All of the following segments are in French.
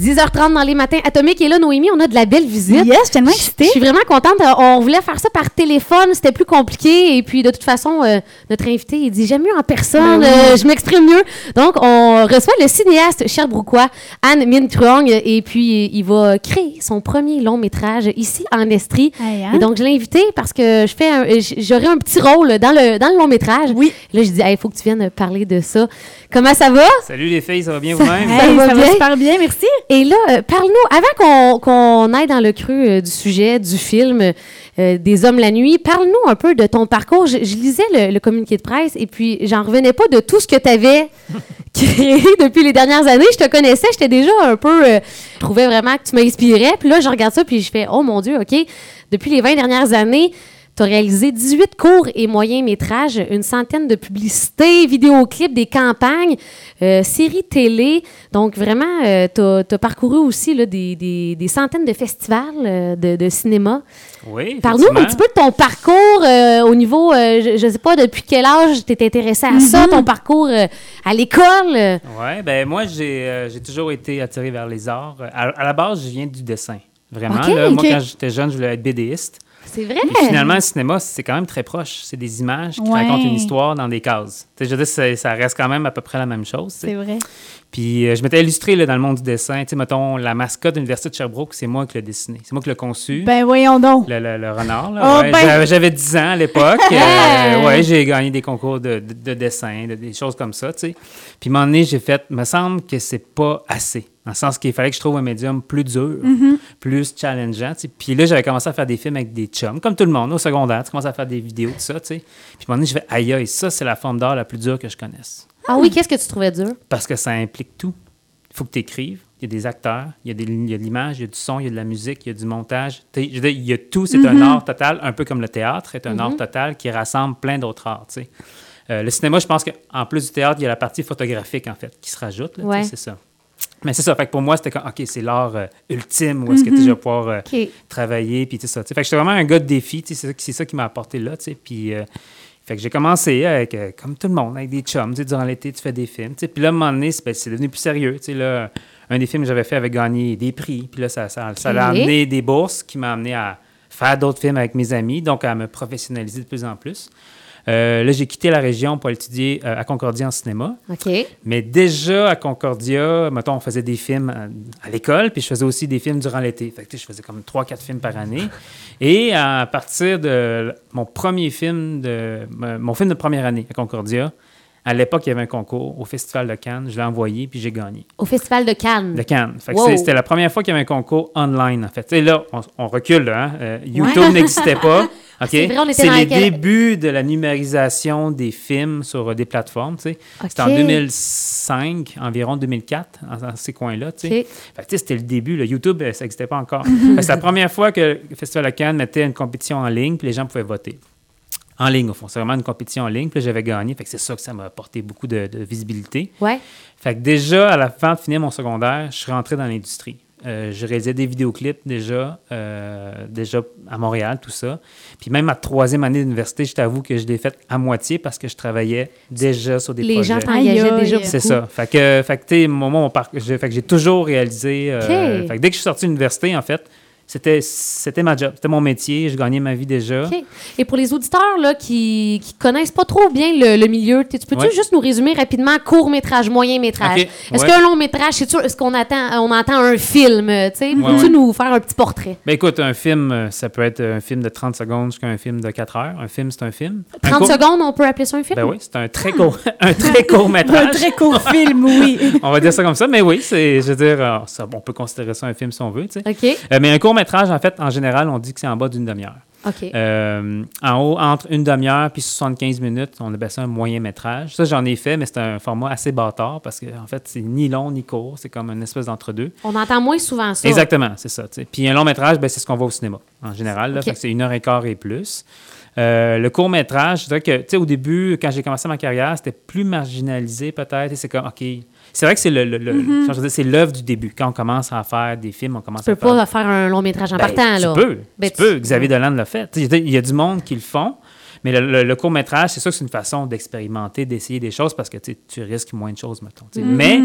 10h30 dans les matins atomiques. Et là, Noémie, on a de la belle visite. Yes, je suis tellement excitée. je suis vraiment contente. Euh, On voulait faire ça par téléphone, c'était plus compliqué. Et puis, de toute façon, euh, notre invité, il dit J'aime mieux en personne, Ben oui. euh, je m'exprime mieux. Donc, on reçoit le cinéaste Sherbrookeois, Anne Min Truong. Et puis, il va créer son premier long métrage ici en Estrie. Hey, hein? Et donc, je l'ai invité parce que je fais j'aurai un petit rôle dans le, dans le long métrage. Oui. Là, je dis Il faut que tu viennes parler de ça. Comment ça va? Salut les filles, ça va bien vous-même? Ça Hey, va ça bien? va super bien, merci. Et là, euh, parle-nous, avant qu'on aille dans le creux euh, du sujet, du film euh, Des Hommes la nuit, parle-nous un peu de ton parcours. Je, je lisais le, le communiqué de presse et puis j'en revenais pas de tout ce que tu avais créé depuis les dernières années. Je te connaissais, j'étais déjà un peu. euh, je trouvais vraiment que tu m'inspirais. Puis là, je regarde ça puis je fais Oh mon Dieu, OK. Depuis les 20 dernières années, tu as réalisé 18 courts et moyens métrages, une centaine de publicités, vidéoclips, des campagnes, euh, séries télé. Donc, vraiment, tu as, parcouru aussi là, des, des- des centaines de festivals euh, de, de cinéma. Oui. Parle-nous un petit peu de ton parcours euh, au niveau, euh, je ne sais pas depuis quel âge tu t'es intéressé à ça, ton parcours euh, à l'école? euh. Ouais, ben moi, j'ai euh, toujours été attiré vers les arts. À, à la base, je viens du dessin. Vraiment, là, moi, quand j'étais jeune, je voulais être BDiste. C'est vrai? Puis finalement, le cinéma, c'est quand même très proche. C'est des images qui Ouais. racontent une histoire dans des cases. Je veux dire, ça reste quand même à peu près la même chose. C'est vrai. Puis euh, je m'étais illustré là, dans le monde du dessin. Tu sais, mettons, la mascotte de l'Université de Sherbrooke, c'est moi qui l'ai dessiné. C'est moi qui l'ai conçu. Ben voyons donc. Le, le- le renard, là. Oh, ouais. ben! J'avais- J'avais 10 ans à l'époque. Euh, ouais, j'ai gagné des concours de, de- de dessin, de- des choses comme ça, tu sais. Puis, à un moment donné, j'ai fait, me semble que c'est pas assez. Dans le sens qu'il fallait que je trouve un médium plus dur, Mm-hmm. Plus challengeant. Puis là, j'avais commencé à faire des films avec des chums, comme tout le monde, au secondaire. Tu commences à faire des vidéos, tout ça, tu sais. Puis, à un moment donné, je fais, aïe, aïe, ça, c'est la forme d'art la plus dure que je connaisse. Ah oui, qu'est-ce que tu trouvais dur? Parce que ça implique tout. Il faut que tu écrives. Il y a des acteurs, il y a, des, il y a de l'image, il y a du son, il y a de la musique, il y a du montage. Je veux dire, il y a tout. C'est un art total, un peu comme le théâtre est un art total qui rassemble plein d'autres arts. Euh, le cinéma, je pense qu'en plus du théâtre, il y a la partie photographique, en fait, qui se rajoute. Ouais. C'est ça. Mais c'est ça. Fait que pour moi, c'était comme, OK, c'est l'art euh, ultime où est-ce que tu je vais pouvoir euh, travailler, puis tout ça. tu sais. Fait que j'étais vraiment un gars de défi, c'est ça, qui- m'a apporté là, tu sais. Puis, euh, fait que j'ai commencé avec, comme tout le monde, avec des chums, tu sais, durant l'été, tu fais des films, tu sais. Puis là, à un moment donné, c'est ben, c'est devenu plus sérieux, tu sais, là. Un des films que j'avais fait avait gagné des prix, puis là, ça, ça, ça Ok. amené des bourses qui m'a amené à faire d'autres films avec mes amis, donc à me professionnaliser de plus en plus. Euh, là, j'ai quitté la région pour étudier euh, à Concordia en cinéma. OK. Mais déjà à Concordia, mettons, on faisait des films à, à l'école, puis je faisais aussi des films durant l'été. Fait que je faisais comme 3-4 films par année. Et à partir de mon premier film, de mon film de première année à Concordia, à l'époque, il y avait un concours au Festival de Cannes. Je l'ai envoyé, puis j'ai gagné. Au Festival de Cannes? De Cannes. Wow. C'était la première fois qu'il y avait un concours online, en fait. Sais, là, on, on recule, là, hein. Euh, YouTube Ouais. n'existait pas. OK? C'est vrai, on était C'est dans les quel- débuts de la numérisation des films sur euh, des plateformes. C'était en OK. 2005, environ 2004, en- dans ces coins-là, c'était le début. là. YouTube, euh, ça n'existait pas encore. C'est la première fois que le Festival de Cannes mettait une compétition en ligne, puis les gens pouvaient voter. En ligne, au fond. C'est vraiment une compétition en ligne, puis là, j'avais gagné. Fait que c'est ça que ça m'a apporté beaucoup de, de visibilité. Ouais. Fait que déjà, à la fin de finir mon secondaire, je suis rentré dans l'industrie. Euh, je réalisais des vidéoclips déjà, euh, déjà à Montréal, tout ça. Puis même ma troisième année d'université, je t'avoue que je l'ai faite à moitié parce que je travaillais déjà sur des Les projets. gens t'engageaient déjà beaucoup. C'est ça. Fait que, fait que tu sais, moi, mon parc- j'ai- fait que j'ai toujours réalisé. euh. Fait que dès que je suis sorti de l'université, en fait, c'était, c'était ma job, c'était mon métier, je gagnais ma vie déjà. Et pour les auditeurs là, qui ne connaissent pas trop bien le, le milieu, tu peux-tu Ouais. juste nous résumer rapidement court-métrage, moyen-métrage? OK, Est-ce ouais. qu'un long-métrage, c'est sûr, est-ce qu'on attend, on entend un film? sais? Peux-tu ouais. nous faire un petit portrait? Ben écoute, un film, euh, ça peut être un film de 30 secondes jusqu'à un film de 4 heures. Un film, c'est un film. Un 30 court- secondes, on peut appeler ça un film? Ben oui, c'est un très court, un très court Un métrage. très court film, oui. On va dire ça comme ça, mais oui, c'est, je veux dire, euh, ça, on peut considérer ça un film si on veut. OK. Euh, mais un court métrage, en fait, en général, on dit que c'est en bas d'une demi-heure. Euh, en haut, entre une demi-heure puis 75 minutes, on appelle ça un moyen métrage. Ça, j'en ai fait, mais c'est un format assez bâtard parce que, en fait, c'est ni long ni court. C'est comme une espèce d'entre-deux. On entend moins souvent ça. Exactement, c'est ça. Puis un long métrage, ben, c'est ce qu'on voit au cinéma, en général. C'est une heure et quart et plus. Euh, le court métrage, je dirais que, tu sais, au début, quand j'ai commencé ma carrière, c'était plus marginalisé peut-être. C'est comme, OK. C'est vrai que c'est le, le- c'est l'œuvre du début. Quand on commence à faire des films, on commence Tu à peux faire pas faire un long-métrage en ben, partant, là. Tu peux. Ben, tu peux. Xavier Dolan l'a fait. Il y a du monde qui le font. Mais le, le- le court-métrage, c'est sûr que c'est une façon d'expérimenter, d'essayer des choses parce que tu risques moins de choses, mettons. Mm-hmm. Mais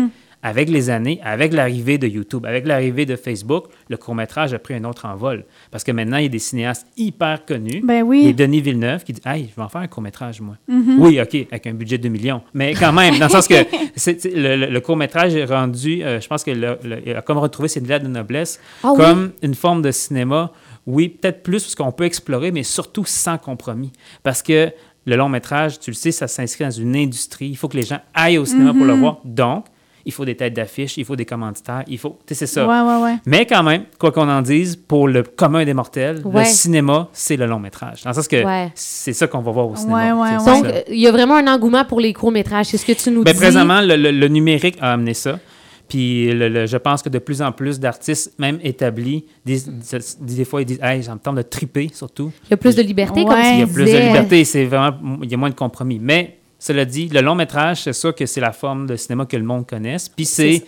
avec les années, avec l'arrivée de YouTube, avec l'arrivée de Facebook, le court-métrage a pris un autre envol. Parce que maintenant, il y a des cinéastes hyper connus. Ben oui. Denis Villeneuve qui dit Hey, je vais en faire un court-métrage, moi. Mm-hmm. Oui, OK, avec un budget de 2 millions. Mais quand même, dans le sens que le, le- le court-métrage est rendu, euh, je pense que le, le- il a comme retrouvé ses lettres de noblesse, Ah oui? comme une forme de cinéma. Oui, peut-être plus parce qu'on peut explorer, mais surtout sans compromis. Parce que le long métrage, tu le sais, ça s'inscrit dans une industrie. Il faut que les gens aillent au cinéma pour le voir. Donc, il faut des têtes d'affiche, il faut des commanditaires, il faut. Tu sais, c'est ça. Ouais, ouais, ouais. Mais quand même, quoi qu'on en dise, pour le commun des mortels, le cinéma, c'est le long métrage. Dans le sens que Ouais. c'est ça qu'on va voir au cinéma. Donc, ça. il y a vraiment un engouement pour les courts-métrages. C'est ce que tu nous Ben, dis. présentement, le, le- le numérique a amené ça. Puis le- le- je pense que de plus en plus d'artistes, même établis, disent, disent- des fois, ils disent Hey, j'ai le temps de triper, surtout. Il y a plus de liberté, comme Ouais. tu Il y a plus de liberté, c'est vraiment, il y a moins de compromis. Mais cela dit, le long métrage, c'est sûr que c'est la forme de cinéma que le monde connaisse. Puis c'est,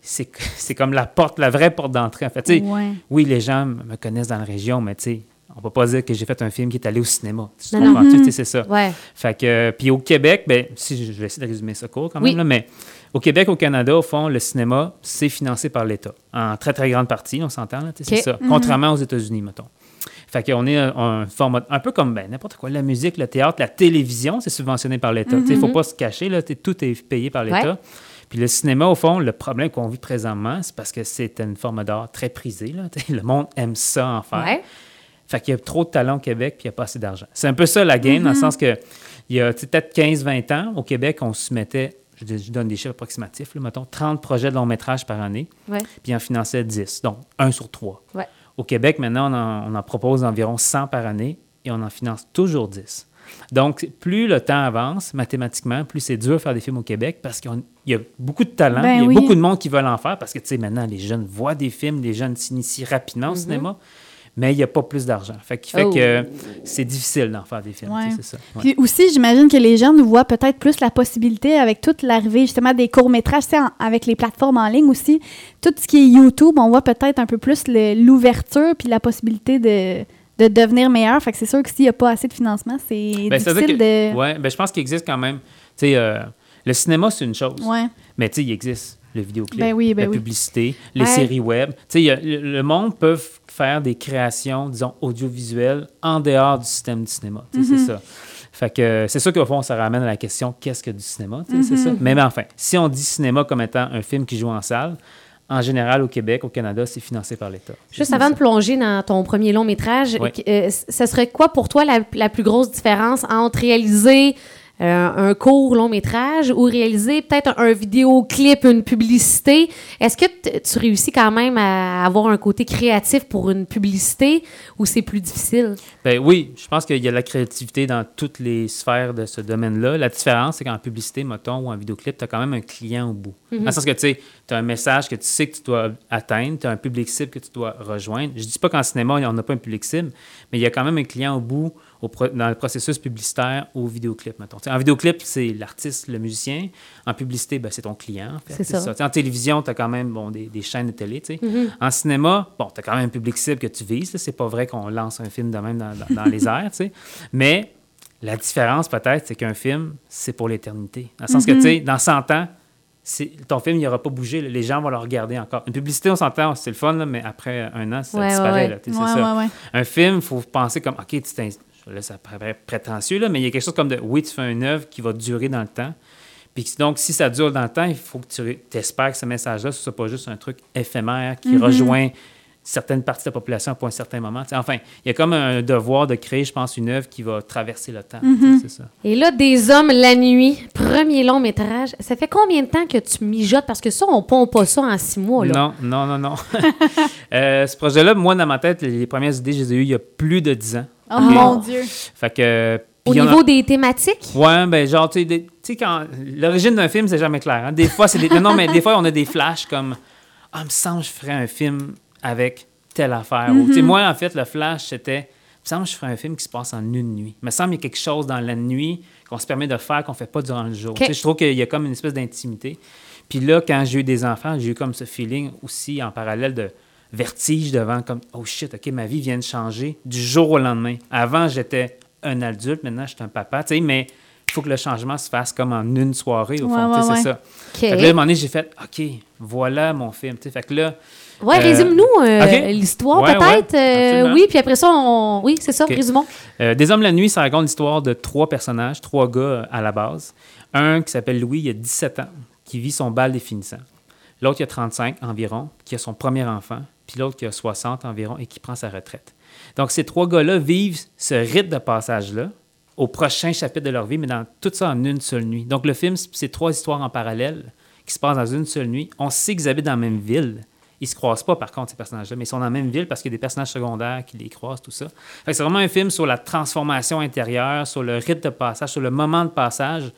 c'est, c'est comme la porte, la vraie porte d'entrée. En fait, Ouais. oui, les gens me connaissent dans la région, mais tu sais, on peut pas dire que j'ai fait un film qui est allé au cinéma. Tu Non, non. comprends-tu? Tu sais, c'est ça. Ouais. Fait que, euh, puis au Québec, ben, si je vais essayer de résumer ça court quand même, Oui. là, mais au Québec, au Canada, au fond, le cinéma, c'est financé par l'État. En très, très grande partie, on s'entend, là, c'est ça. Contrairement aux États-Unis, mettons. Fait qu'on est un, un format, un peu comme ben, n'importe quoi, la musique, le théâtre, la télévision, c'est subventionné par l'État. Il ne faut pas se cacher, là, tout est payé par l'État. Ouais. Puis le cinéma, au fond, le problème qu'on vit présentement, c'est parce que c'est une forme d'art très prisée. Là, le monde aime ça en faire. Ouais. Fait qu'il y a trop de talent au Québec, puis il n'y a pas assez d'argent. C'est un peu ça la game, dans le sens que il y a peut-être 15-20 ans, au Québec, on soumettait, je, dis- je donne des chiffres approximatifs, là, mettons, 30 projets de long métrage par année, Ouais. puis on finançait 10, donc 1 sur 3. Ouais. Au Québec, maintenant, on en, on en propose environ 100 par année et on en finance toujours 10. Donc, plus le temps avance, mathématiquement, plus c'est dur de faire des films au Québec parce qu'il y a beaucoup de talent, Ben il y a oui. beaucoup de monde qui veulent en faire parce que, tu sais, maintenant, les jeunes voient des films, les jeunes s'initient rapidement au cinéma, mais il n'y a pas plus d'argent. Fait fait Oh. que c'est difficile d'en faire des films, tu sais, Ouais. c'est ça. Ouais. Puis aussi, j'imagine que les jeunes voient peut-être plus la possibilité avec toute l'arrivée justement des courts-métrages, tu sais, en- avec les plateformes en ligne aussi. Tout ce qui est YouTube, on voit peut-être un peu plus l'ouverture puis la possibilité de, de devenir meilleur. Fait que c'est sûr que s'il n'y a pas assez de financement, c'est Ben, difficile que- de... ouais, ben, je pense qu'il existe quand même. Tu sais, euh, le cinéma, c'est une chose. Ouais. Mais tu sais, il existe le vidéoclip, Ben oui, ben la oui. publicité, les séries web. Tu sais, il y a- le, le monde peut faire des créations, disons, audiovisuelles en dehors du système du cinéma. C'est ça. Fait que euh, c'est sûr qu'au fond, ça ramène à la question qu'est-ce que du cinéma? C'est ça. Mais, mais enfin, si on dit cinéma comme étant un film qui joue en salle, en général, au Québec, au Canada, c'est financé par l'État. Juste avant de plonger dans ton premier long métrage, Ouais. euh, ce serait quoi pour toi la, la plus grosse différence entre réaliser euh, un court long métrage ou réaliser peut-être un, un vidéoclip, une publicité? Est-ce que tu réussis quand même à avoir un côté créatif pour une publicité ou c'est plus difficile? Ben oui, je pense qu'il y a de la créativité dans toutes les sphères de ce domaine-là. La différence, c'est qu'en publicité, mettons, ou en vidéoclip, tu as quand même un client au bout. Dans le sens que, tu sais, tu as un message que tu sais que tu dois atteindre, tu as un public cible que tu dois rejoindre. Je dis pas qu'en cinéma, on n'a pas un public cible, mais il y a quand même un client au bout au pro- dans le processus publicitaire au vidéoclip, mettons. En vidéoclip, c'est l'artiste, le musicien. En publicité, ben, c'est ton client. en fait. C'est ça. En télévision, tu as quand même bon, des, des chaînes de télé. sais. En cinéma, bon, tu as quand même un public cible que tu vises. C'est pas vrai qu'on lance un film de même dans, dans- dans les airs. Mais la différence, peut-être, c'est qu'un film, c'est pour l'éternité. Dans le sens que, tu sais, dans 100 ans, ton film, il n'aura pas bougé. Les gens vont le regarder encore. Une publicité, on s'entend, c'est le fun, là, mais après un an, ça Ouais, disparaît. ouais. Ouais, ça. Un film, il faut penser comme, OK, tu là, ça paraît prétentieux, là, mais il y a quelque chose comme de, oui, tu fais une œuvre qui va durer dans le temps. Puis donc, si ça dure dans le temps, il faut que tu espères que ce message-là, ce soit pas juste un truc éphémère qui rejoint certaines parties de la population pour un certain moment. Enfin, il y a comme un devoir de créer, je pense, une œuvre qui va traverser le temps. Ça. Et là, Des hommes la nuit, premier long métrage. Ça fait combien de temps que tu mijotes? Parce que ça, on pompe pas ça en six mois. Là. Non, non, non, non. Euh, ce projet-là, moi, dans ma tête, les premières idées, je les ai eues il y a plus de 10 ans. Oh mon Dieu. Fait que... Au a- niveau des thématiques? Ouais, ben genre, tu sais, quand. L'origine d'un film, c'est jamais clair. hein. Des fois, c'est des. Non, mais des fois, on a des flashs comme. Ah, il me semble que je ferais un film avec telle affaire. Sais, moi, en fait, le flash, c'était. Il me semble que je ferais un film qui se passe en une nuit. Il me semble qu'il y a quelque chose dans la nuit qu'on se permet de faire qu'on fait pas durant le jour. Je trouve qu'il y a comme une espèce d'intimité. Puis là, quand j'ai eu des enfants, j'ai eu comme ce feeling aussi en parallèle de vertige devant comme oh shit, OK, ma vie vient de changer du jour au lendemain. Avant, j'étais un adulte, maintenant je suis un papa, tu sais, mais faut que le changement se fasse comme en une soirée, au Ouais, fond. ouais, ouais. C'est ça. Fait que là, à un moment donné, j'ai fait, OK, voilà mon film. Tu sais, fait que là, Ouais, Euh, résume-nous euh, l'histoire Ouais, peut-être. ouais, euh, oui, puis après ça, on... oui, c'est ça, résumons. Des Hommes la nuit, ça raconte l'histoire de trois personnages, trois gars à la base. Un qui s'appelle Louis, il a 17 ans, qui vit son bal définissant. L'autre, il a 35 environ, qui a son premier enfant. Puis l'autre, qui a 60 environ et qui prend sa retraite. Donc, ces trois gars-là vivent ce rite de passage-là au prochain chapitre de leur vie, mais dans tout ça en une seule nuit. Donc, le film, c'est trois histoires en parallèle qui se passent dans une seule nuit. On sait qu'ils habitent dans la même ville. Ils se croisent pas, par contre, ces personnages-là, mais ils sont dans la même ville parce qu'il y a des personnages secondaires qui les croisent, tout ça. C'est vraiment un film sur la transformation intérieure, sur le rite de passage, sur le moment de passage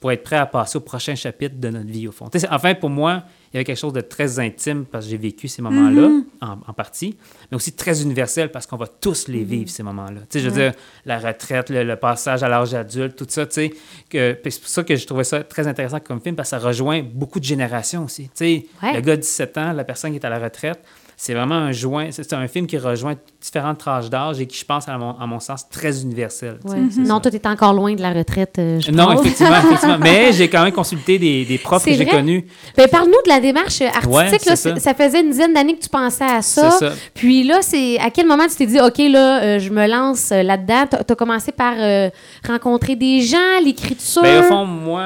pour être prêt à passer au prochain chapitre de notre vie, au fond. Enfin, pour moi, il y avait quelque chose de très intime parce que j'ai vécu ces moments-là, en, en partie, mais aussi très universel parce qu'on va tous les vivre, ces moments-là. Tu sais, je veux dire, la retraite, le, le passage à l'âge adulte, tout ça, tu sais. C'est pour ça que je trouvais ça très intéressant comme film parce que ça rejoint beaucoup de générations aussi. Tu sais, Ouais. le gars de 17 ans, la personne qui est à la retraite, c'est vraiment un joint, c'est un film qui rejoint différentes tranches d'âge et qui, je pense, à mon, à mon sens, très universel. tu Non, toi, t'es encore loin de la retraite, euh, je Non, pense. effectivement, effectivement. Mais j'ai quand même consulté des, des profs que j'ai connus. Ben, parle-nous de la démarche artistique. Ouais, là, c'est ça. ça. faisait une dizaine d'années que tu pensais à ça. Puis là, c'est à quel moment tu t'es dit, OK, là, euh, je me lance euh, là-dedans? Tu as commencé par euh, rencontrer des gens, l'écriture? Ben, au fond, moi,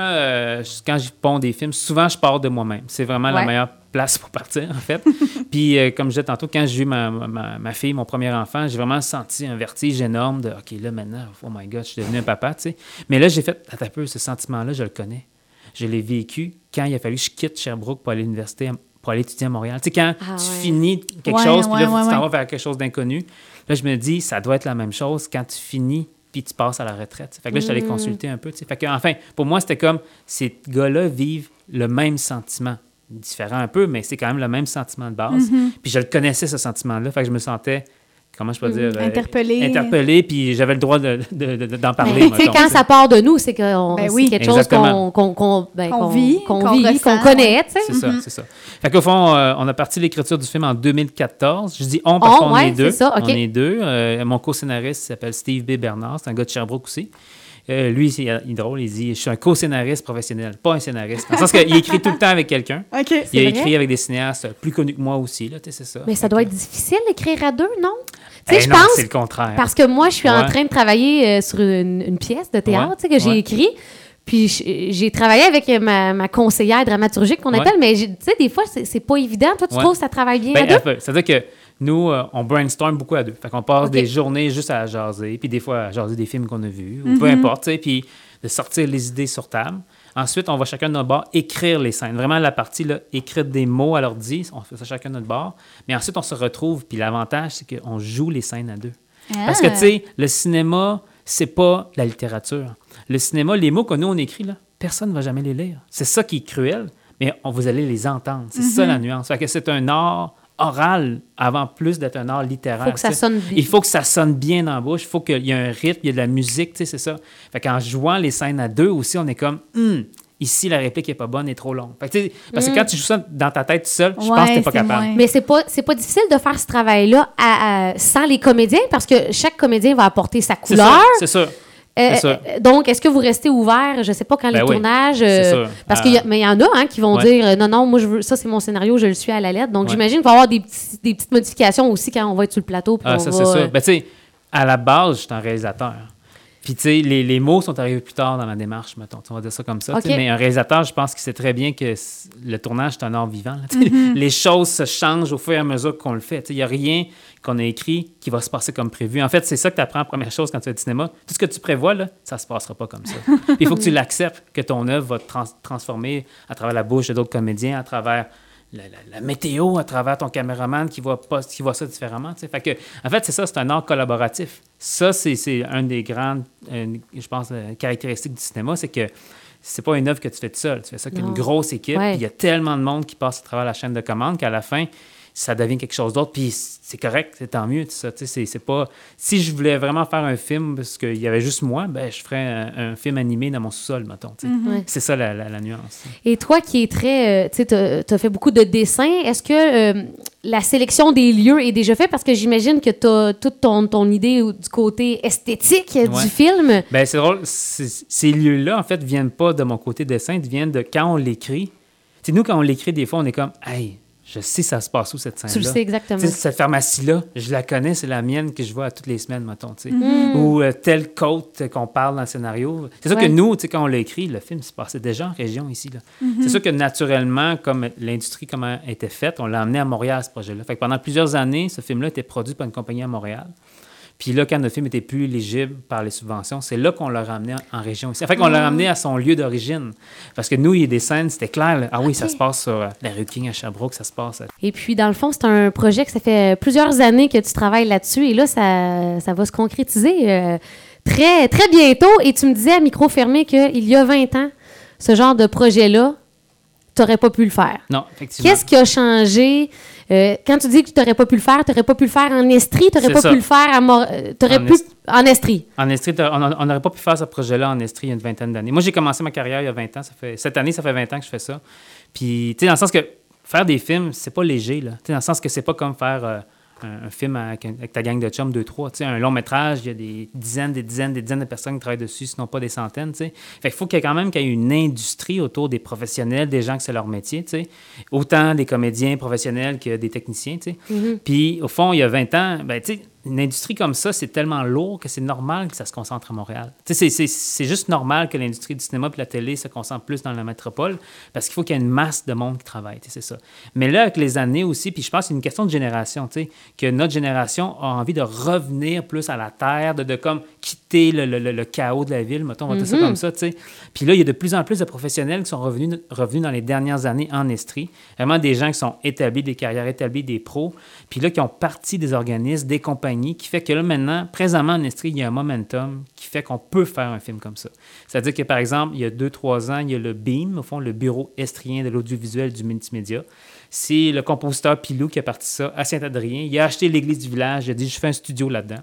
quand je ponds des films, souvent, je pars de moi-même. C'est vraiment la meilleure place pour partir, en fait. Puis, euh, comme je disais tantôt, quand j'ai eu ma, ma, ma fille, mon premier enfant, j'ai vraiment senti un vertige énorme de OK, là, maintenant, oh my God, je suis devenu un papa, tu sais. Mais là, j'ai fait, attends un peu, ce sentiment-là, je le connais. Je l'ai vécu quand il a fallu que je quitte Sherbrooke pour aller à l'université, pour aller étudier à Montréal. Tu sais, quand Ah, tu ouais. finis quelque Ouais, chose, puis là, ouais, tu t'en vas vers quelque chose d'inconnu, là, je me dis, ça doit être la même chose quand tu finis puis tu passes à la retraite. Fait que là, je allé Mm. consulter un peu. tu sais. Fait que, enfin, pour moi, c'était comme ces gars-là vivent le même sentiment. Différent un peu, mais c'est quand même le même sentiment de base. Mm-hmm. Puis je le connaissais, ce sentiment-là. Fait que je me sentais, comment je peux dire, euh, Interpellé. interpellé, puis j'avais le droit de- de- de- d'en parler. Tu sais, quand ça part de nous, c'est que on- Ben c'est oui. quelque chose qu'on qu'on qu'on ben, qu'on- vit, qu'on connaît. tu sais. C'est ça, c'est ça. Fait qu'au fond, euh, on a parti l'écriture du film en 2014. Je dis on parce On, qu'on ouais, est deux. c'est ça, ok. On est deux. Euh, mon co-scénariste s'appelle Steve B. Bernard. C'est un gars de Sherbrooke aussi. Euh, lui, c'est il est drôle. Il dit Je suis un co-scénariste professionnel, pas un scénariste. Dans le sens qu'il écrit tout le temps avec quelqu'un. OK. Il a vrai? écrit avec des cinéastes plus connus que moi aussi. Là, tu sais, c'est ça. Mais ça doit être difficile d'écrire à deux, non? Tu Eh sais, je pense, c'est le contraire. parce que moi, je suis en train de travailler euh, sur une, une pièce de théâtre Ouais, tu sais, que j'ai ouais. écrit. Puis j'ai travaillé avec ma, ma conseillère dramaturgique qu'on Ouais. appelle, mais tu sais, des fois, c'est pas évident. Toi, tu Ouais. trouves que ça travaille bien Ben, à deux? un peu. C'est-à-dire que nous, euh, on brainstorm beaucoup à deux. Fait qu'on passe des journées juste à jaser, puis des fois à jaser des films qu'on a vus, ou Mhm. peu importe, tu sais, puis de sortir les idées sur table. Ensuite, on va chacun de notre bord écrire les scènes. Vraiment, la partie, là, écrire des mots à l'ordi, on fait ça chacun de notre bord. Mais ensuite, on se retrouve, puis l'avantage, c'est qu'on joue les scènes à deux. Parce que, Ah. tu sais, le cinéma, c'est pas la littérature. Le cinéma, les mots que nous, on écrit, là, personne ne va jamais les lire. C'est ça qui est cruel, mais on, vous allez les entendre. C'est ça Mhm. la nuance. Fait que c'est un art oral avant plus d'être un art littéraire. Faut que ça tu sonne bien. Il faut que ça sonne bien dans la bouche. Il faut qu'il y ait un rythme, il y a de la musique, tu sais, c'est ça. Fait qu'en jouant les scènes à deux aussi, on est comme, Hum, ici, la réplique est pas bonne, est trop longue. Fait que, tu parce que quand tu joues ça dans ta tête tout seul, je pense que Ouais, t'es pas capable. moins- Mais c'est pas c'est pas difficile de faire ce travail-là à- à- sans les comédiens parce que chaque comédien va apporter sa couleur. c'est ça. Euh, ça. euh, donc, est-ce que vous restez ouvert, je sais pas, quand Ben les oui, tournages... euh. Parce qu'il y a, mais il y en a hein, qui vont Ouais. dire non, non, moi, je veux, ça, c'est mon scénario, je le suis à la lettre. Donc, Ouais. j'imagine qu'il va y avoir des, petits- des petites modifications aussi quand on va être sur le plateau. Ah, on ça, c'est ça. Ben, tu sais, à la base, je suis un réalisateur. Puis, tu sais, les, les mots sont arrivés plus tard dans ma démarche, mettons. On va dire ça comme ça. Mais un réalisateur, je pense qu'il sait très bien que le tournage, c'est un art vivant. là, sais. Les choses se changent au fur et à mesure qu'on le fait. Il n'y a rien qu'on a écrit qui va se passer comme prévu. En fait, c'est ça que tu apprends première chose quand tu fais du cinéma. Tout ce que tu prévois, là, ça ne se passera pas comme ça. Il faut que tu l'acceptes, que ton œuvre va te trans- transformer à travers la bouche de d'autres comédiens, à travers la, la- la météo, à travers ton caméraman qui voit, pas, qui voit ça différemment. Fait que, en fait, c'est ça, c'est un art collaboratif. Ça, c'est une des grandes, je pense, euh, caractéristiques du cinéma, c'est que c'est pas une œuvre que tu fais tout seul. Tu fais ça avec une grosse équipe. Ouais. Il y a tellement de monde qui passe à travers la chaîne de commande qu'à la fin, ça devient quelque chose d'autre. Puis c'est correct, c'est tant mieux. ça. Tu C'est c'est pas... Si je voulais vraiment faire un film parce qu'il y avait juste moi, ben, je ferais un, un film animé dans mon sous-sol, mettons. tu. Ouais. C'est ça la, la- la nuance. Et toi qui es très. euh, tu sais, t'as as fait beaucoup de dessins, est-ce que euh, la sélection des lieux est déjà faite? Parce que j'imagine que tu as toute ton, ton idée du côté esthétique Ouais. du film. Ben, c'est drôle. c'est- Ces lieux-là, en fait, viennent pas de mon côté dessin, ils viennent de quand on l'écrit. Tu sais, nous, quand on l'écrit, des fois, on est comme, hey, je sais ça se passe où cette scène-là. Tu le sais exactement. Cette pharmacie-là, je la connais, c'est la mienne que je vois toutes les semaines, mettons. Mm. Ou euh, telle côte qu'on parle dans le scénario. C'est sûr Ouais. que nous, quand on l'a écrit, le film se passait déjà en région ici. là. C'est sûr que naturellement, comme l'industrie comment était faite, on l'a amené à Montréal, ce projet-là. Fait que pendant plusieurs années, ce film-là était produit par une compagnie à Montréal. Puis là, quand notre film était plus éligible par les subventions, c'est là qu'on l'a ramené en, en région ici. Fait qu'on l'a ramené à son lieu d'origine. Parce que nous, il y a des scènes, c'était clair. là. Ah oui, ça se passe sur euh, la rue King à Sherbrooke, ça se passe. à- Et puis, dans le fond, c'est un projet que ça fait plusieurs années que tu travailles là-dessus. Et là, ça, ça va se concrétiser euh, très, très bientôt. Et tu me disais à micro fermé qu'il y a 20 ans, ce genre de projet-là, tu n'aurais pas pu le faire. Non, effectivement. Qu'est-ce qui a changé? Euh, quand tu dis que tu n'aurais pas pu le faire, tu n'aurais pas pu le faire en Estrie, tu n'aurais pas ça. pu le faire à Mor- euh, En pu Est- en Estrie. En Estrie, on on n'aurait pas pu faire ce projet-là en Estrie il y a une vingtaine d'années. Moi, j'ai commencé ma carrière il y a 20 ans. Ça fait, cette année, ça fait 20 ans que je fais ça. Puis, tu sais, dans le sens que faire des films, c'est pas léger, là. Tu sais, dans le sens que c'est pas comme faire euh, un, un film avec, ta gang de chums, deux, trois. Tu sais, un long métrage, il y a des dizaines, des dizaines, des dizaines de personnes qui travaillent dessus, sinon pas des centaines, tu sais. Fait qu'il faut qu'il y ait quand même qu'il y ait une industrie autour des professionnels, des gens que c'est leur métier, tu sais. Autant des comédiens professionnels que des techniciens, tu sais. Puis, au fond, il y a 20 ans, ben, tu sais, une industrie comme ça, c'est tellement lourd que c'est normal que ça se concentre à Montréal. C'est- juste normal que l'industrie du cinéma et la télé se concentre plus dans la métropole parce qu'il faut qu'il y ait une masse de monde qui travaille, c'est ça. Mais là, avec les années aussi, puis je pense que c'est une question de génération, que notre génération a envie de revenir plus à la terre, de, de comme quitter le, le- le- le chaos de la ville, mettons, on va dire ça comme ça, tu sais. Puis là, il y a de plus en plus de professionnels qui sont revenus, revenus dans les dernières années en Estrie. Vraiment des gens qui sont établis, des carrières établies, des pros. Puis là, qui ont parti des organismes, des compagnies, qui fait que là, maintenant, présentement en Estrie, il y a un momentum qui fait qu'on peut faire un film comme ça. C'est-à-dire que, par exemple, il y a deux, trois ans, il y a le BEAM, au fond, le Bureau estrien de l'audiovisuel du multimédia. C'est le compositeur Pilou qui a parti ça à Saint-Adrien. Il a acheté l'église du village, il a dit, je fais un studio là-dedans.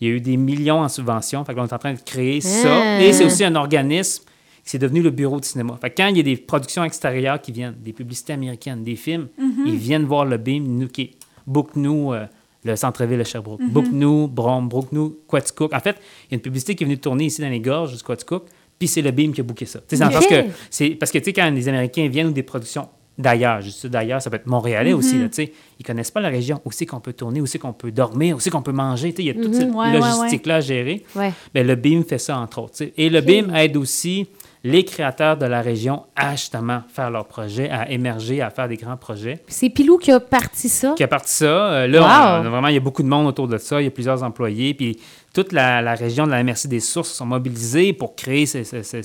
Il y a eu des millions en subventions. Fait qu'on est en train de créer ça. Ah. Et c'est aussi un organisme qui c'est devenu le bureau du cinéma. Fait que quand il y a des productions extérieures qui viennent, des publicités américaines, des films, ils viennent voir le BIM, nous qui book-nous euh, le centre-ville de Sherbrooke, book-nous Brom, book-nous Quaticook. En fait, il y a une publicité qui est venue tourner ici dans les gorges du Quaticook, puis c'est le BIM qui a booké ça. Tu sais, dans le Ok. sens que c'est parce que tu sais quand les Américains viennent ou des productions d'ailleurs, juste d'ailleurs, ça peut être montréalais aussi là, tu sais, ils connaissent pas la région, où c'est qu'on peut tourner, où c'est qu'on peut dormir, où c'est qu'on peut manger, il y a toute cette Ouais, ouais, ouais. logistique là à gérer. Ouais. Ben, le BIM fait ça, entre autres. Et le BIM aide aussi les créateurs de la région à justement faire leurs projets, à émerger, à faire des grands projets. C'est Pilou qui a parti ça? Qui a parti ça. euh, là, Wow. on a- vraiment, il y a beaucoup de monde autour de ça. Il y a plusieurs employés. Puis toute la, la région de la MRC des Sources sont mobilisés pour créer ce- ce- ce-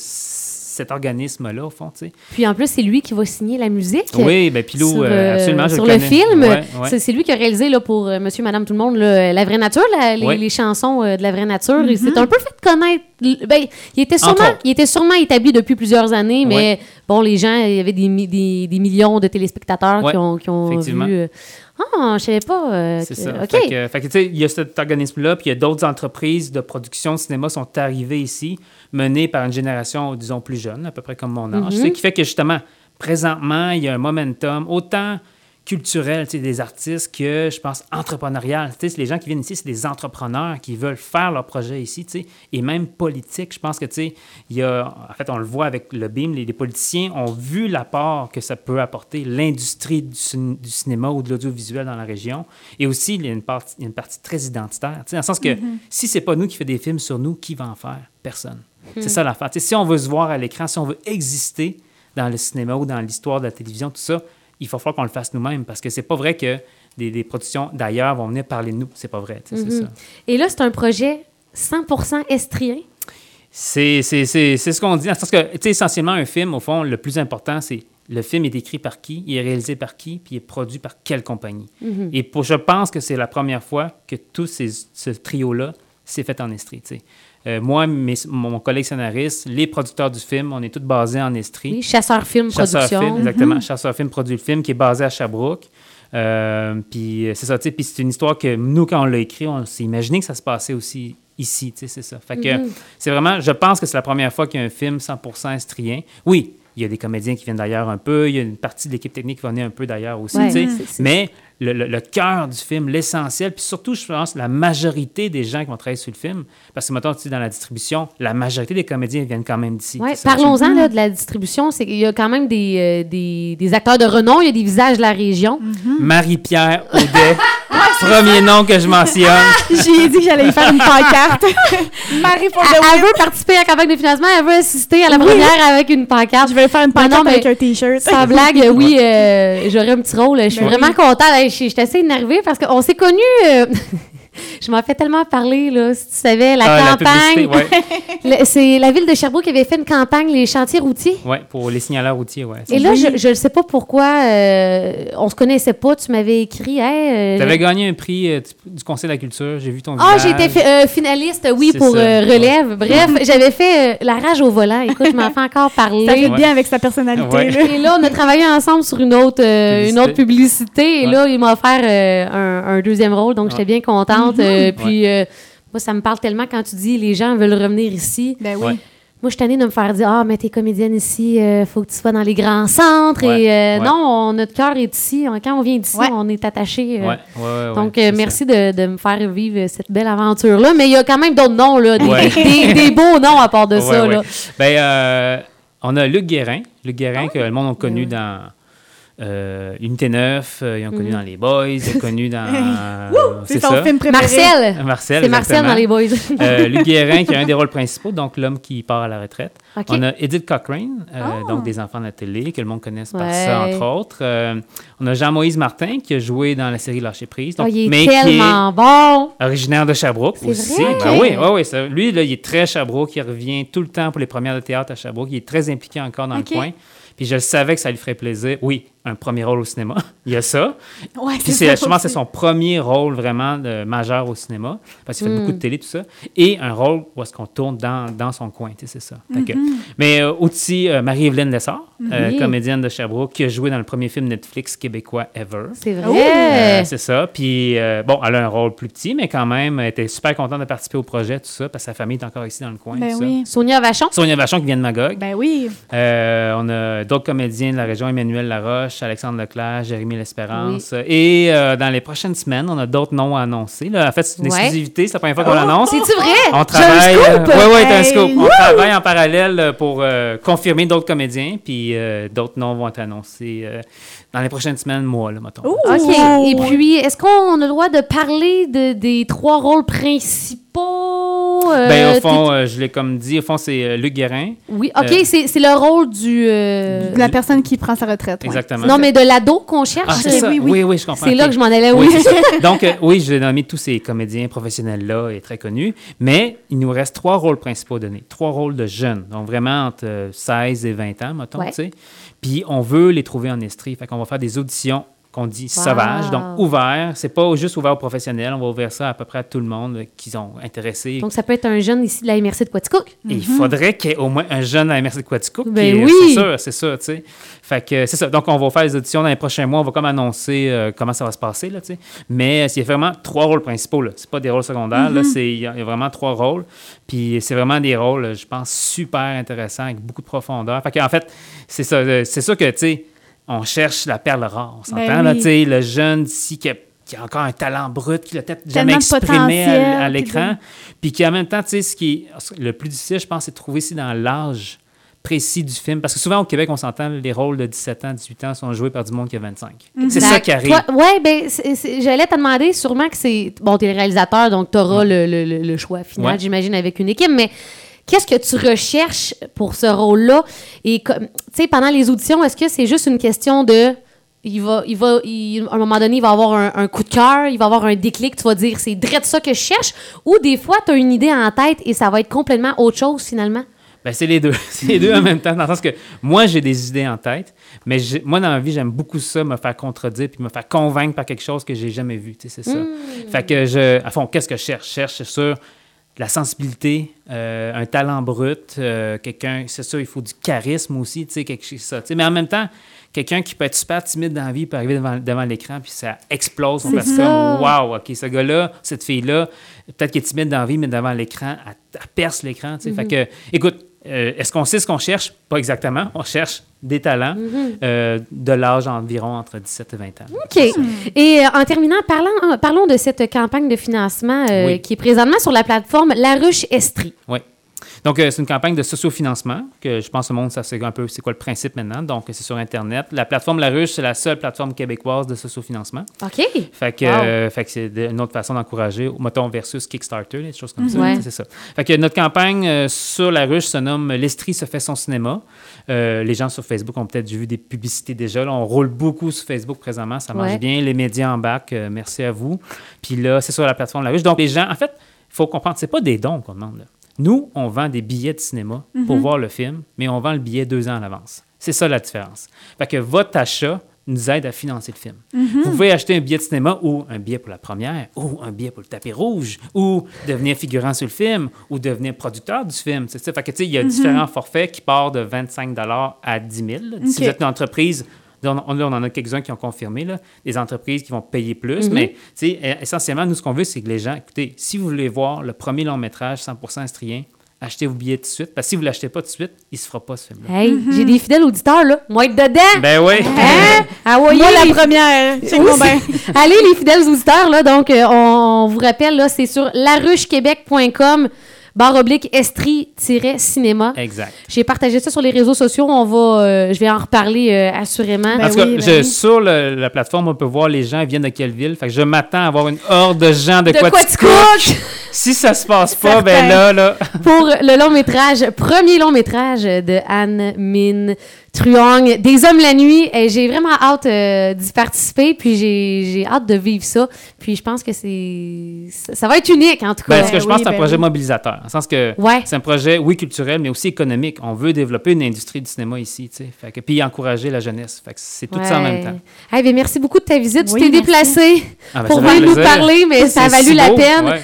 cet organisme-là, au fond. tu sais. Puis en plus, c'est lui qui va signer la musique. Oui, ben Pilou, sur, euh, euh, absolument, je sur le film. Ouais, ouais. C'est- C'est lui qui a réalisé là, pour euh, Monsieur, Madame, tout le monde là, La vraie nature, la- les, Ouais. les chansons euh, de la vraie nature. Il s'est un peu fait connaître. Ben, il, était sûrement, il était sûrement établi depuis plusieurs années, mais Ouais. bon, les gens, il y avait des, mi- des, des millions de téléspectateurs Ouais, qui ont, qui ont vu. euh, ah, je savais pas. euh, C'est que- ça. OK. Fait que, tu sais, il y a cet organisme-là, puis il y a d'autres entreprises de production de cinéma sont arrivées ici, menées par une génération, disons, plus jeune, à peu près comme mon âge, tu sais, qui fait que justement, présentement, il y a un momentum autant culturel, tu sais, des artistes que, je pense, entrepreneurial. Tu sais, les gens qui viennent ici, c'est des entrepreneurs qui veulent faire leur projet ici, tu sais, et même politique. Je pense que, tu sais, il y a, en fait, on le voit avec le BIM, les, les politiciens ont vu l'apport que ça peut apporter l'industrie du, cin- du cinéma ou de l'audiovisuel dans la région. Et aussi, il y a une partie, une partie très identitaire, tu sais, dans le sens que si c'est pas nous qui fait des films sur nous, qui va en faire? Personne. C'est ça l'affaire. Tu sais, si on veut se voir à l'écran, si on veut exister dans le cinéma ou dans l'histoire de la télévision, tout ça, il faut falloir qu'on le fasse nous-mêmes parce que c'est pas vrai que des, des productions d'ailleurs vont venir parler de nous. C'est pas vrai. Mhm. ça. Et là, c'est un projet 100% estrien. C'est ce qu'on dit. Sens que, tu sais, essentiellement, un film, au fond, le plus important, c'est le film est écrit par qui, il est réalisé par qui, puis il est produit par quelle compagnie. Et pour, je pense que c'est la première fois que tout ces, ce trio-là s'est fait en Estrie. Euh, moi, mes- mon collègue scénariste, les producteurs du film, on est tous basés en Estrie. Oui, Chasseur Film Chasseur Production. Film, exactement. Chasseur Film produit le film qui est basé à Sherbrooke. Euh, puis euh, c'est ça, tu sais. Puis c'est une histoire que nous, quand on l'a écrit, on s'est imaginé que ça se passait aussi ici, tu sais, c'est ça. Fait que Mhm. c'est vraiment, je pense que c'est la première fois qu'il y a un film 100% estrien. Oui, il y a des comédiens qui viennent d'ailleurs un peu, il y a une partie de l'équipe technique qui venir un peu d'ailleurs aussi, Ouais, tu sais. Mais le, le- le cœur du film, l'essentiel, puis surtout, je pense, la majorité des gens qui vont travailler sur le film. Parce que, maintenant, tu sais, dans la distribution, la majorité des comédiens viennent quand même d'ici. Ouais. Parlons-en de la distribution. C'est qu'il y a quand même des, euh, des, des acteurs de renom, il y a des visages de la région. Marie-Pierre Audet, premier nom que je mentionne. J'ai dit que j'allais y faire une pancarte. Marie pour Elle, elle veut participer à la campagne de financement, elle veut assister à la Oui. première avec une pancarte. Je vais faire une Non, non, pancarte mais- avec un t-shirt. Sans blague, oui, euh, j'aurais un petit rôle. Je suis Ben vraiment oui. contente. Hey, Je suis je suis assez énervée parce qu'on s'est connus. euh, je m'en fais tellement parler, là, si tu savais, la Ah, campagne. ouais. C'est la ville de Sherbrooke qui avait fait une campagne, les chantiers routiers. Ouais, pour les signaleurs routiers, ouais. Et là, je ne sais pas pourquoi, euh, on se connaissait pas. Tu m'avais écrit, hey, euh, Tu avais gagné un prix euh, du- Conseil de la culture, j'ai vu ton Ah, visage. j'ai été fi- euh, finaliste, oui, pour ça. euh, relève. Bref, j'avais fait euh, la rage au volant. Écoute, je m'en fais encore parler. Ça fait Ouais. bien avec sa personnalité. Ouais. là. Et là, on a travaillé ensemble sur une autre, euh, une autre publicité. Et Ouais. là, il m'a offert euh, un, un deuxième rôle, donc j'étais bien contente. Euh, puis, euh, moi, ça me parle tellement quand tu dis les gens veulent revenir ici. Ben oui. Ouais. Moi, je suis tannée de me faire dire Ah, mais t'es comédienne ici, euh, faut que tu sois dans les grands centres. Ouais, Et euh, ouais. non, on- notre cœur est ici. Quand on vient d'ici, Ouais. on est attaché. euh, Ouais, ouais, ouais, donc, euh, merci de, de me faire vivre cette belle aventure-là. Mais il y a quand même d'autres noms, là, des, Ouais. des- des beaux noms à part de Ouais, ça. ouais. Là. Ben, euh, on a Luc Guérin. Luc Guérin, que le monde a connu dans euh, Unité 9, euh, ils ont connu Mhm. dans Les Boys, ils ont connu dans. euh, C'est son ça. film préféré. Marcel! Marcel. C'est Marcel dans les boys. Euh, Luc Guérin, qui a un des rôles principaux, donc l'homme qui part à la retraite. On a Edith Cochrane, euh, Ah. donc des enfants de la télé, que le monde connaisse par Ouais. ça, entre autres. Euh, on a Jean-Moïse Martin, qui a joué dans la série Lâcher prise. Oh, donc, il est mais qui est tellement bon! originaire de Sherbrooke C'est aussi. vrai? Ben oui, oui, oui. ça- lui, là, il est très Sherbrooke. Il revient tout le temps pour les premières de théâtre à Sherbrooke. Il est très impliqué encore dans le coin. Puis je le savais que ça lui ferait plaisir. Oui, un premier rôle au cinéma. il y a ça. Ouais, Puis c'est je pense que c'est son premier rôle vraiment de, majeur au cinéma, parce qu'il fait Mm. beaucoup de télé, tout ça. Et un rôle où est-ce qu'on tourne dans, dans son coin, tu sais, c'est ça. Que- Mm-hmm. mais euh, aussi euh, Marie-Evelyne Lessard, euh, comédienne de Sherbrooke, qui a joué dans le premier film Netflix québécois ever. C'est vrai! Euh, c'est ça. Puis, euh, bon, elle a un rôle plus petit, mais quand même, elle était super contente de participer au projet, tout ça, parce que sa famille est encore ici dans le coin. Ben tout ça. oui. Sonia Vachon? Sonia Vachon qui vient de Magog. Ben oui. Euh, on a d'autres comédiens de la région, Emmanuel Laroche, Alexandre Leclerc, Jérémy L'Espérance. Et euh, dans les prochaines semaines, on a d'autres noms à annoncer. Là, en fait, c'est une Ouais. exclusivité, c'est la première fois qu'on Oh! l'annonce. C'est-tu vrai? On travaille. scoop! euh, ouais, ouais, t'as un scoop. On travaille en parallèle euh, pour euh, confirmer d'autres comédiens, puis euh, d'autres noms vont être annoncés euh, dans les prochaines semaines, mois, là, mettons. Ouh! OK. Et puis, est-ce qu'on a le droit de parler de, des trois rôles principaux? Euh, Ben, au fond, euh, je l'ai comme dit, au fond, c'est euh, Luc Guérin. Oui, OK, euh, c'est c'est le rôle du... euh, De la personne qui prend sa retraite. ouais. Exactement. Non, mais de l'ado qu'on cherche. Ah, c'est ça. oui, Oui, oui. oui, je comprends. C'est là que je m'en allais, Oui, oui. c'est ça. Donc, euh, oui, je vais nommer tous ces comédiens professionnels-là et très connus, mais il nous reste trois rôles principaux donnés. Trois rôles de jeunes, donc vraiment entre euh, 16 et 20 ans, mettons, Ouais. tu sais. Puis on veut les trouver en estrie, fait qu'on va faire des auditions qu'on dit Wow. sauvages, donc ouverts. C'est pas juste ouvert aux professionnels, on va ouvrir ça à peu près à tout le monde qui sont intéressés. Donc, ça peut être un jeune ici de la MRC de Quaticook. Il faudrait qu'il y ait au moins un jeune à la MRC de Quaticook. Mhm. Ben qui oui. C'est sûr, c'est ça, tu sais. Fait que c'est ça. Donc, on va faire les auditions dans les prochains mois. On va comme annoncer euh, comment ça va se passer, là, tu sais. Mais il y a vraiment trois rôles principaux, là. C'est pas des rôles secondaires, Mhm. là. C'est, il y, a il y a vraiment trois rôles. Puis c'est vraiment des rôles, je pense, super intéressants, avec beaucoup de profondeur. Fait qu'en fait, c'est ça. euh, C'est sûr que, tu sais, on cherche la perle rare. On s'entend, Ben là, oui. tu sais, le jeune ici qui a, qui a encore un talent brut, qui l'a peut-être jamais exprimé à, l'écran. Puis qui en même temps, tu sais, ce qui est le plus difficile, je pense, c'est de trouver ici dans l'âge précis du film. Parce que souvent au Québec, on s'entend, les rôles de 17 ans, 18 ans sont joués par du monde qui a 25. C'est ça qui arrive. Oui, c'est- j'allais te demander sûrement que c'est. Bon, t'es le réalisateur, donc t'auras le, le, le- le choix final, Ouais. j'imagine, avec une équipe, mais. Qu'est-ce que tu recherches pour ce rôle-là? Et tu sais, pendant les auditions, est-ce que c'est juste une question de. Il va, il va, il- à un moment donné, il va avoir un, un coup de cœur, il va avoir un déclic, tu vas dire c'est direct ça que je cherche, ou des fois, tu as une idée en tête et ça va être complètement autre chose finalement? Ben, c'est les deux. C'est les deux en même temps. Dans le sens que moi, j'ai des idées en tête, mais moi, dans la vie, j'aime beaucoup ça, me faire contredire puis me faire convaincre par quelque chose que j'ai jamais vu. Tu sais, c'est ça. Fait que je. À fond, qu'est-ce que je cherche? Je cherche, c'est sûr, de la sensibilité, euh, un talent brut, euh, quelqu'un, c'est sûr, il faut du charisme aussi, tu sais, quelque chose, ça. Mais en même temps, quelqu'un qui peut être super timide dans la vie peut arriver devant, devant l'écran puis ça explose. On ça. comme, waouh, OK, ce gars-là, cette fille-là, peut-être qu'elle est timide dans la vie, mais devant l'écran, elle, elle perce l'écran, tu sais. Fait que, écoute, Euh, Est-ce qu'on sait ce qu'on cherche? Pas exactement. On cherche des talents Mhm. euh, de l'âge environ entre 17 et 20 ans. OK. Et euh, en terminant, parlons, parlons de cette campagne de financement Oui. qui est présentement sur la plateforme La Ruche Estrie. Oui. Donc, euh, c'est une campagne de sociofinancement que je pense que le monde, ça sait un peu c'est quoi le principe maintenant? Donc, c'est sur Internet. La plateforme La Ruche, c'est la seule plateforme québécoise de sociofinancement. OK. Fait que, Wow. euh, fait que c'est une autre façon d'encourager, mettons, versus Kickstarter, des choses comme ça. Ouais. C'est ça. Fait que notre campagne euh, sur la ruche se nomme L'Estrie se fait son cinéma. Les gens sur Facebook ont peut-être vu des publicités déjà. Là, on roule beaucoup sur Facebook présentement. Ça marche Ouais. bien. Les médias en bac, merci à vous. Puis là, c'est sur la plateforme La Ruche. Donc, les gens, en fait, il faut comprendre, c'est pas des dons qu'on demande. là. Nous, on vend des billets de cinéma pour voir le film, mais on vend le billet deux ans à l'avance. C'est ça la différence. Fait que votre achat nous aide à financer le film. Vous pouvez acheter un billet de cinéma ou un billet pour la première, ou un billet pour le tapis rouge, ou devenir figurant sur le film, ou devenir producteur du film. C'est ça. Fait que, tu sais, il y a différents forfaits qui partent de 25 à 10 000. là. Si vous êtes une entreprise, là, on, là, on en a quelques-uns qui ont confirmé, là, des entreprises qui vont payer plus, Mhm. mais tu sais, euh, essentiellement, nous, ce qu'on veut, c'est que les gens, écoutez, si vous voulez voir le premier long métrage 100% estrien, achetez vos billets tout de suite, parce que si vous ne l'achetez pas tout de suite, il ne se fera pas ce film-là. Hey, j'ai des fidèles auditeurs, là. Moi, être dedans. Ben oui! Hein? Ah, voyez, Moi, la première. Oui, bien. c'est- Allez, les fidèles auditeurs, là, donc, euh, on, vous rappelle, là, c'est sur laruchequebec.com, barre oblique estrie-cinéma. Exact. J'ai partagé ça sur les réseaux sociaux. On va, euh, je vais en reparler euh, assurément. Ben en tout cas, ben je- oui. sur le- la plateforme, on peut voir les gens viennent de quelle ville. Fait que je m'attends à avoir une horde de gens de, de Quaticook. Quaticook Si ça se passe pas, Certain. ben là, là. pour le long métrage, premier long métrage de Anne Min Truong, Des hommes la nuit. Et j'ai vraiment hâte euh, d'y participer, puis j'ai j'ai hâte de vivre ça. Puis je pense que c'est ça, ça va être unique en tout Ben, cas. parce que je oui, pense que c'est un ben projet oui. mobilisateur. Dans le sens que Ouais. c'est un projet, oui, culturel, mais aussi économique. On veut développer une industrie du cinéma ici, tu sais. Fait que, puis encourager la jeunesse. Fait que c'est tout ça en même temps. Eh bien, merci beaucoup de ta visite. Oui, tu t'es merci. déplacé Ah, ben, pour venir nous parler, mais ça a valu si la beau, peine. ouais.